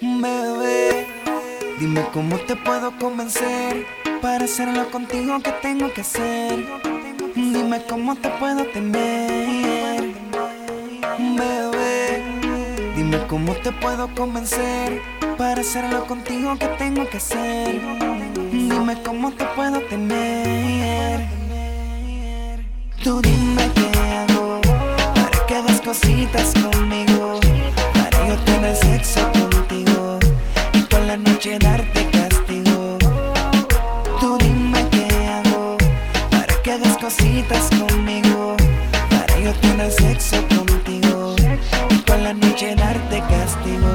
Bebé, dime cómo te puedo convencer para hacerlo contigo que tengo que hacer. Dime cómo te puedo tener. Bebé, dime cómo te puedo convencer para hacerlo contigo que tengo que hacer. Dime cómo te puedo tener. Tú dime qué hago para que hagas cositas conmigo. Para yo tener sexo noche darte castigo. Tú dime qué hago para que hagas cositas conmigo. Para yo tener sexo contigo y toda la noche darte castigo.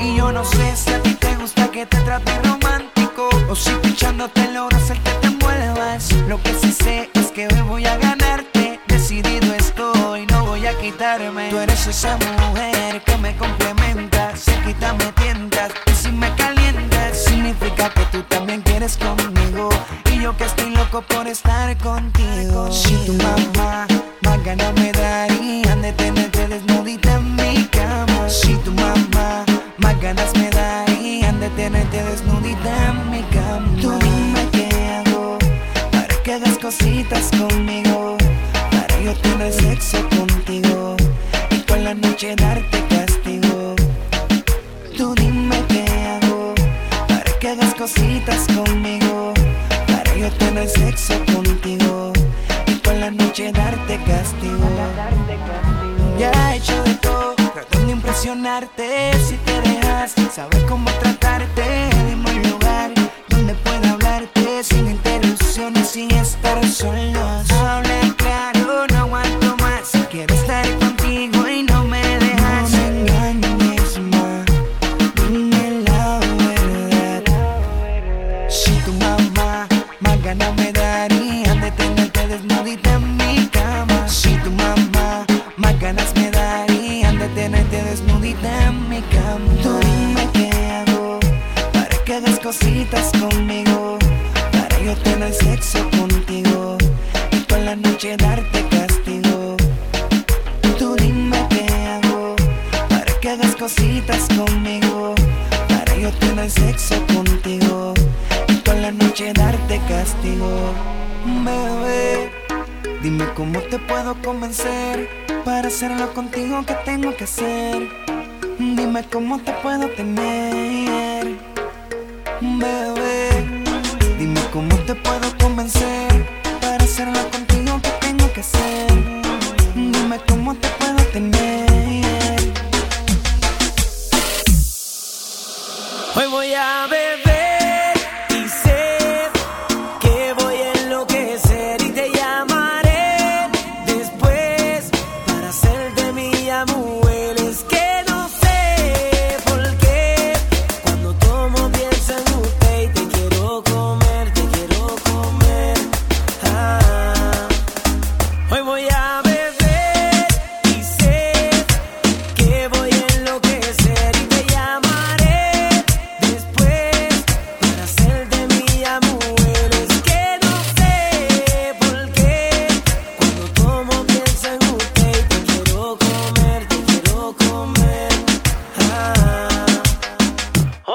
Y yo no sé si a ti te gusta que te trate romántico o si pichándote logras el que te envuelvas. Lo que sí sé es que hoy voy a ganarte. Decidido estoy, no voy a quitarme. Tú eres esa mujer cositas conmigo. Para yo tener sexo contigo y con la noche darte castigo. Ya he hecho de todo, tratando de impresionarte. Si cositas conmigo. Para yo tener sexo contigo y con la noche darte castigo. Tú dime qué hago para que hagas cositas conmigo. Para yo tener sexo contigo y con la noche darte castigo. Bebé, dime cómo te puedo convencer para hacerlo contigo que tengo que hacer. Dime cómo te puedo tener. Bebé, dime cómo te puedo convencer para hacerlo contigo que tengo que hacer. Dime cómo te puedo tener. Hoy voy a beber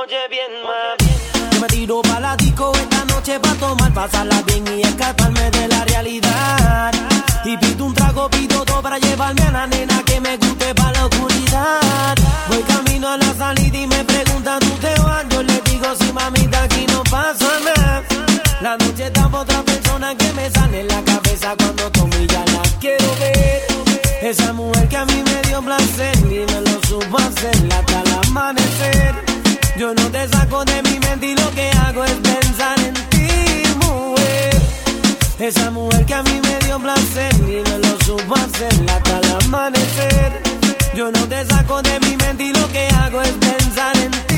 Oye bien, mami. Yo me tiro pa' la disco esta noche pa' tomar, pasarla bien y escaparme de la realidad. Y pido un trago, pido todo para llevarme a la nena que me guste pa' la oscuridad. Voy camino a la salida y me preguntan, ¿tú te vas? Yo le digo, sí, mamita, aquí no pasa nada. La noche está pa' otra persona que me sale en la cabeza cuando tomo y ya la quiero ver. Esa mujer que a mí me dio placer Yo no te saco de mi mente y lo que hago es pensar en ti, mujer. Esa mujer que a mí me dio placer y me lo supo hacer hasta el amanecer. Yo no te saco de mi mente y lo que hago es pensar en ti,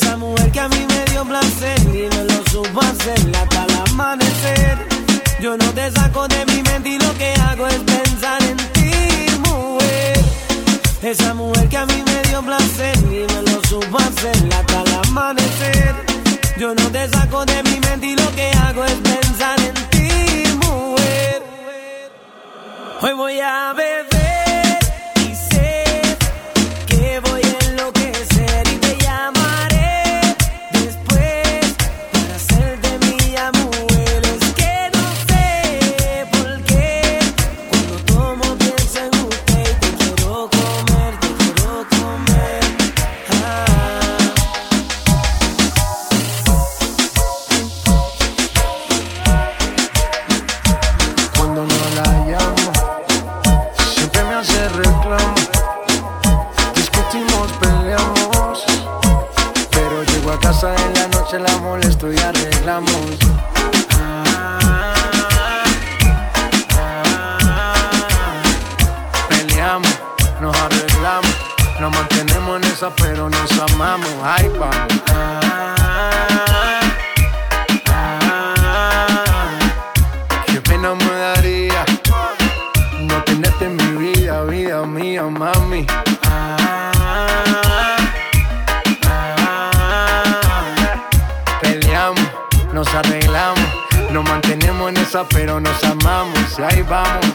Esa mujer que a mí me dio placer y me lo supo hacer hasta el amanecer. Yo no te saco de mi mente y lo que hago es pensar en ti, mujer. Esa mujer que a mí me dio placer y me lo supo hacer hasta el amanecer. Yo no te saco de mi mente y lo que hago es pensar en ti, mujer. Hoy voy a beber nos arreglamos, nos mantenemos en esa, pero nos amamos. Y ahí vamos.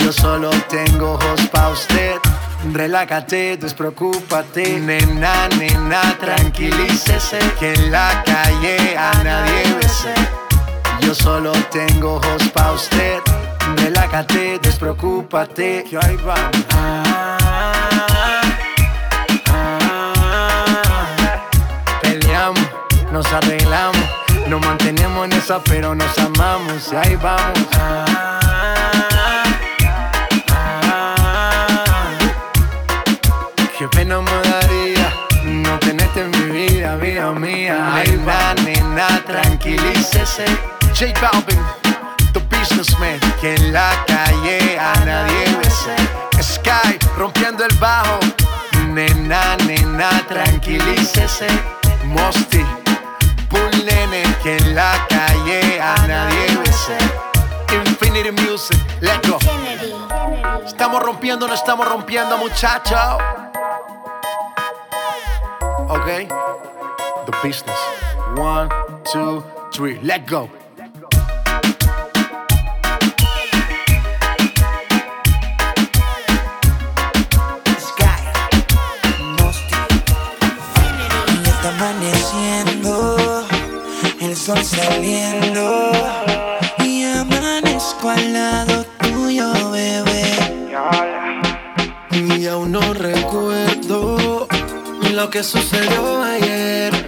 Yo solo tengo ojos pa' usted. Relájate, despreocúpate. Nena, nena, tranquilícese. Que en la calle a nadie bese. Yo solo tengo ojos pa' usted. Relájate, despreocúpate. Que ahí vamos. Peleamos, nos arreglamos, nos mantenemos en esa, pero nos amamos. Y ahí vamos. Tranquilícese. J Balvin, the businessman. Que en la calle a nadie bese. Sky, rompiendo el bajo. Nena, nena, tranquilícese. Mosty, Bull Nene. Que en la calle a nadie bese. Infinity Music, let's go. Estamos rompiendo, no estamos rompiendo, muchachos. Ok. The business. One, two, three. Let go. Amaneciendo, el sol saliendo. Y amanezco al lado tuyo, bebé. Y aún no recuerdo lo que sucedió ayer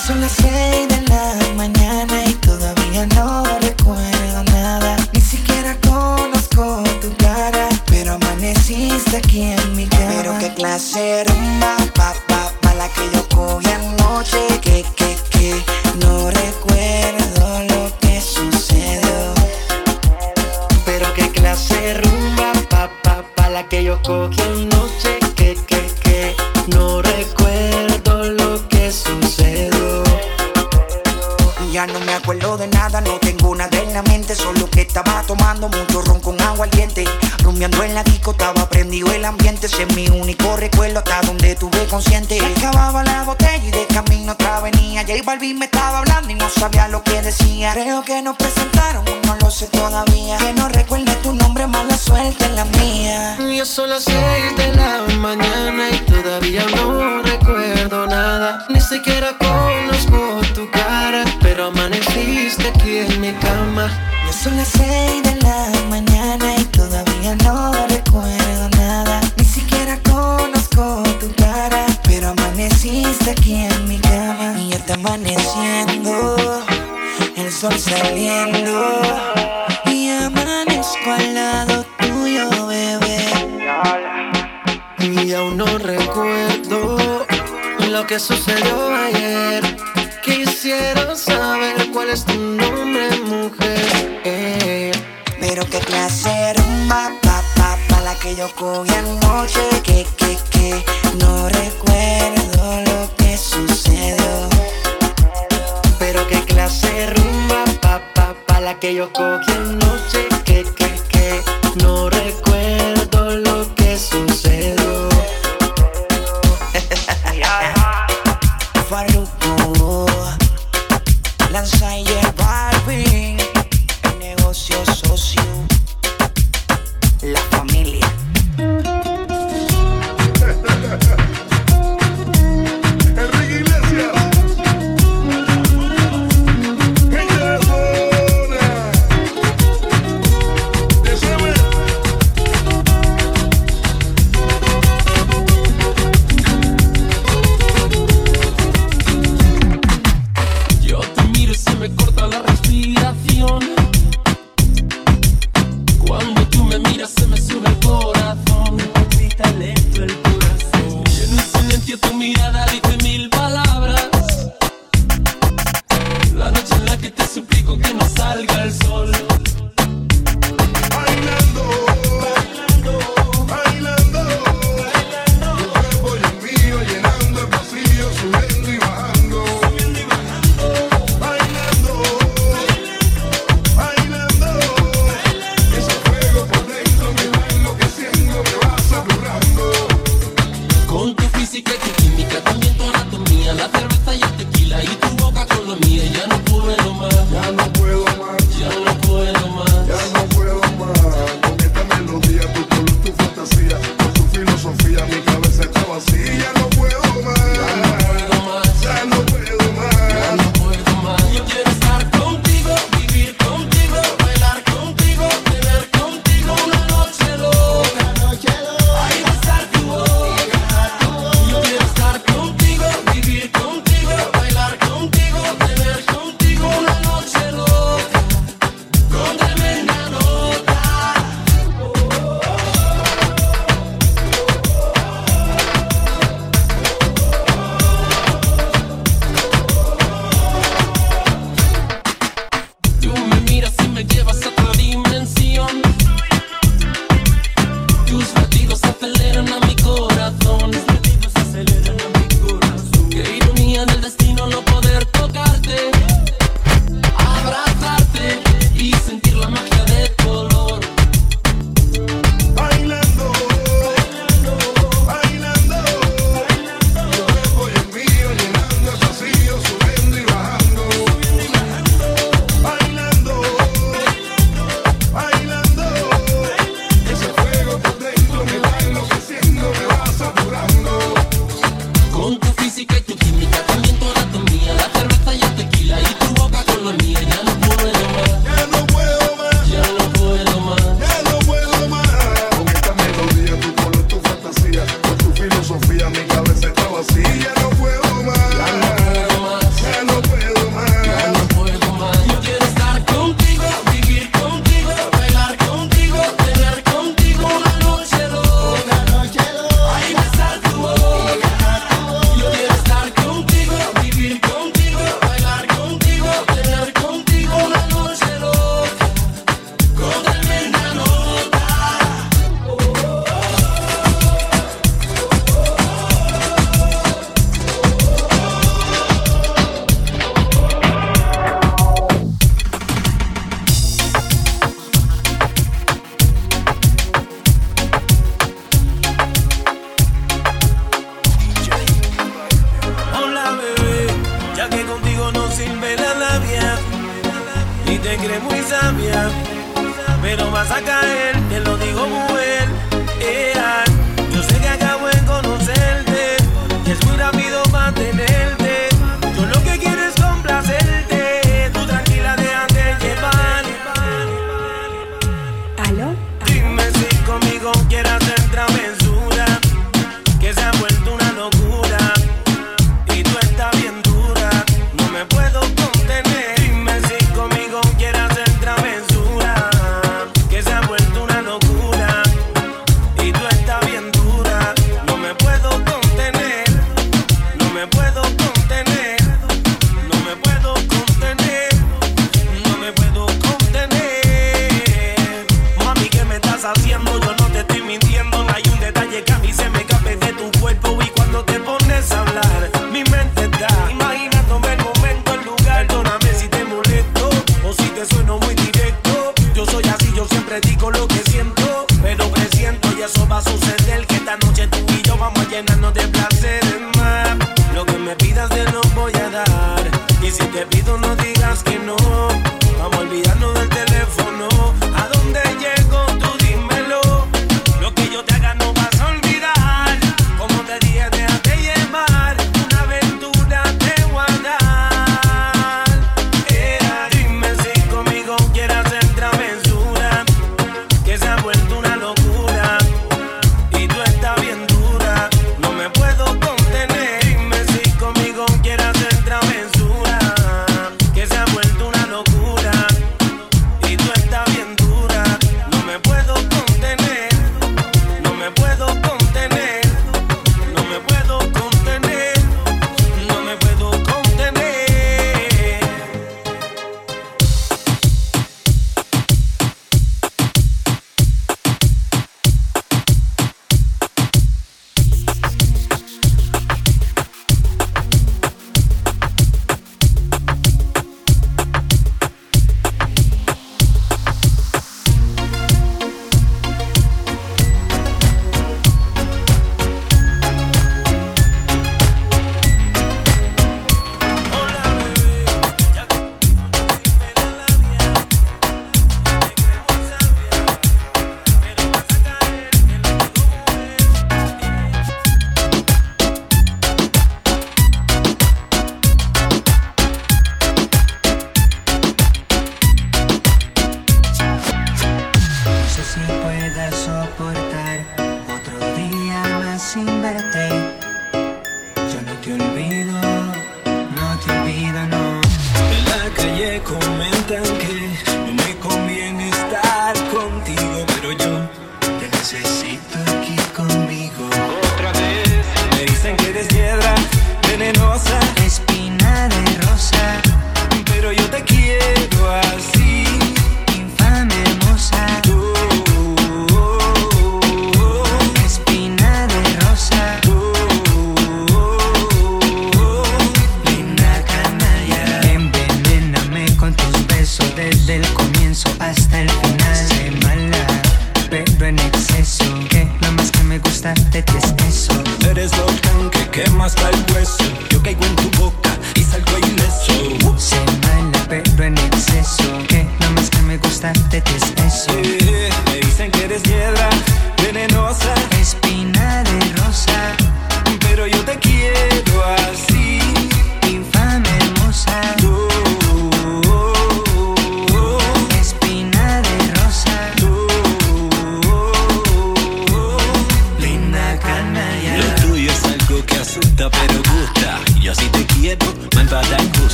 son las seis tomando mucho ron con agua al diente. Rumbeando en la disco, estaba prendido el ambiente, ese es mi único recuerdo hasta donde tuve consciente. Acababa la botella y de camino otra venía. J Balvin me estaba hablando y no sabía lo que decía. Creo que nos presentaron, no lo sé todavía. Que no recuerde tu nombre, mala suerte en la mía. Ya son las seis de la mañana y todavía no recuerdo nada. Ni siquiera conozco tu cara, pero amaneciste aquí en mi cama. Son las seis de la mañana y todavía no recuerdo nada. Ni siquiera conozco tu cara, pero amaneciste aquí en mi cama. Y ya está amaneciendo, el sol saliendo. Y amanezco al lado tuyo, bebé. Y aún no recuerdo lo que sucedió ayer. Quisiera saber cuál es tu nombre, mujer. Qué clase rumba, pa, pa, pa, la que yo cogí anoche. Que, que, que, no recuerdo lo que sucedió. Pero qué clase rumba, pa, pa, pa, la que yo cogí anoche. Que, que, que, no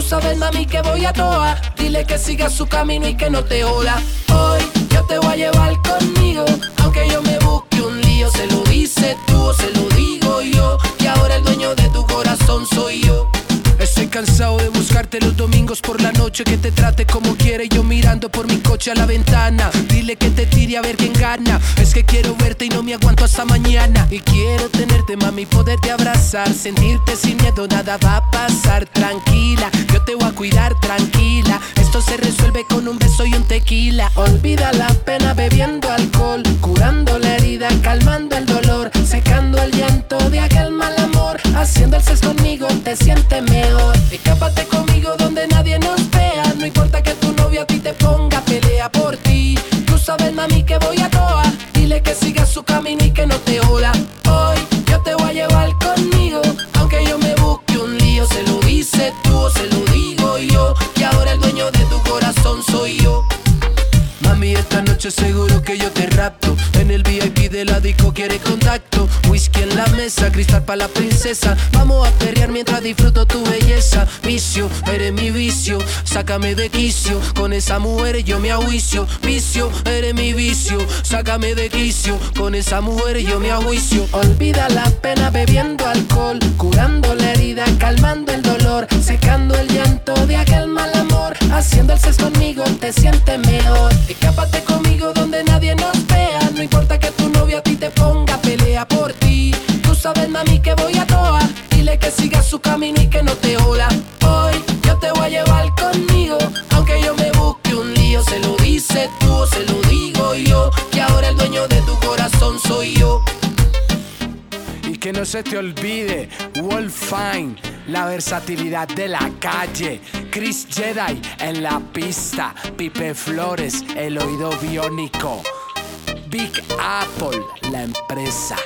Tú sabes, mami, que voy a toa. Dile que siga su camino y que no te joda. Hoy yo te voy a llevar conmigo. Aunque yo me busque un lío, se lo dice tú o se lo digo yo. Y ahora el dueño de tu corazón soy yo. Estoy cansado de buscarte los domingos por la noche Que te trate como quiere yo mirando por mi coche a la ventana. Dile que te tire a ver quién gana. Es que quiero verte y no me aguanto hasta mañana. Y quiero tenerte mami, poderte abrazar Sentirte sin miedo, nada va a pasar. Tranquila, yo te voy a cuidar tranquila. Esto se resuelve con un beso y un tequila. Olvida la pena bebiendo alcohol Curando la herida, calmando el dolor Secando el llanto de aquel mal amor. Haciendo el sexo conmigo te sientes mejor Escápate conmigo donde nadie nos vea. No importa que tu novio a ti te ponga Pelea por ti. Tú sabes mami que voy a toa. Dile que siga su camino y que no te joda mesa, cristal para la princesa. Vamos a perrear mientras disfruto tu belleza. Vicio, eres mi vicio. Sácame de quicio. Con esa mujer yo me ajuicio. Vicio, eres mi vicio. Sácame de quicio. Con esa mujer yo me ajuicio. Olvida la pena bebiendo alcohol. Curando la herida, calmando el dolor. Secando el llanto de aquel mal amor. Haciendo el sexo conmigo te sientes mejor. Escápate se te olvide, Wolf Fine, la versatilidad de la calle. Chris Jedi en la pista, Pipe Flores, el oído biónico. Big Apple, la empresa.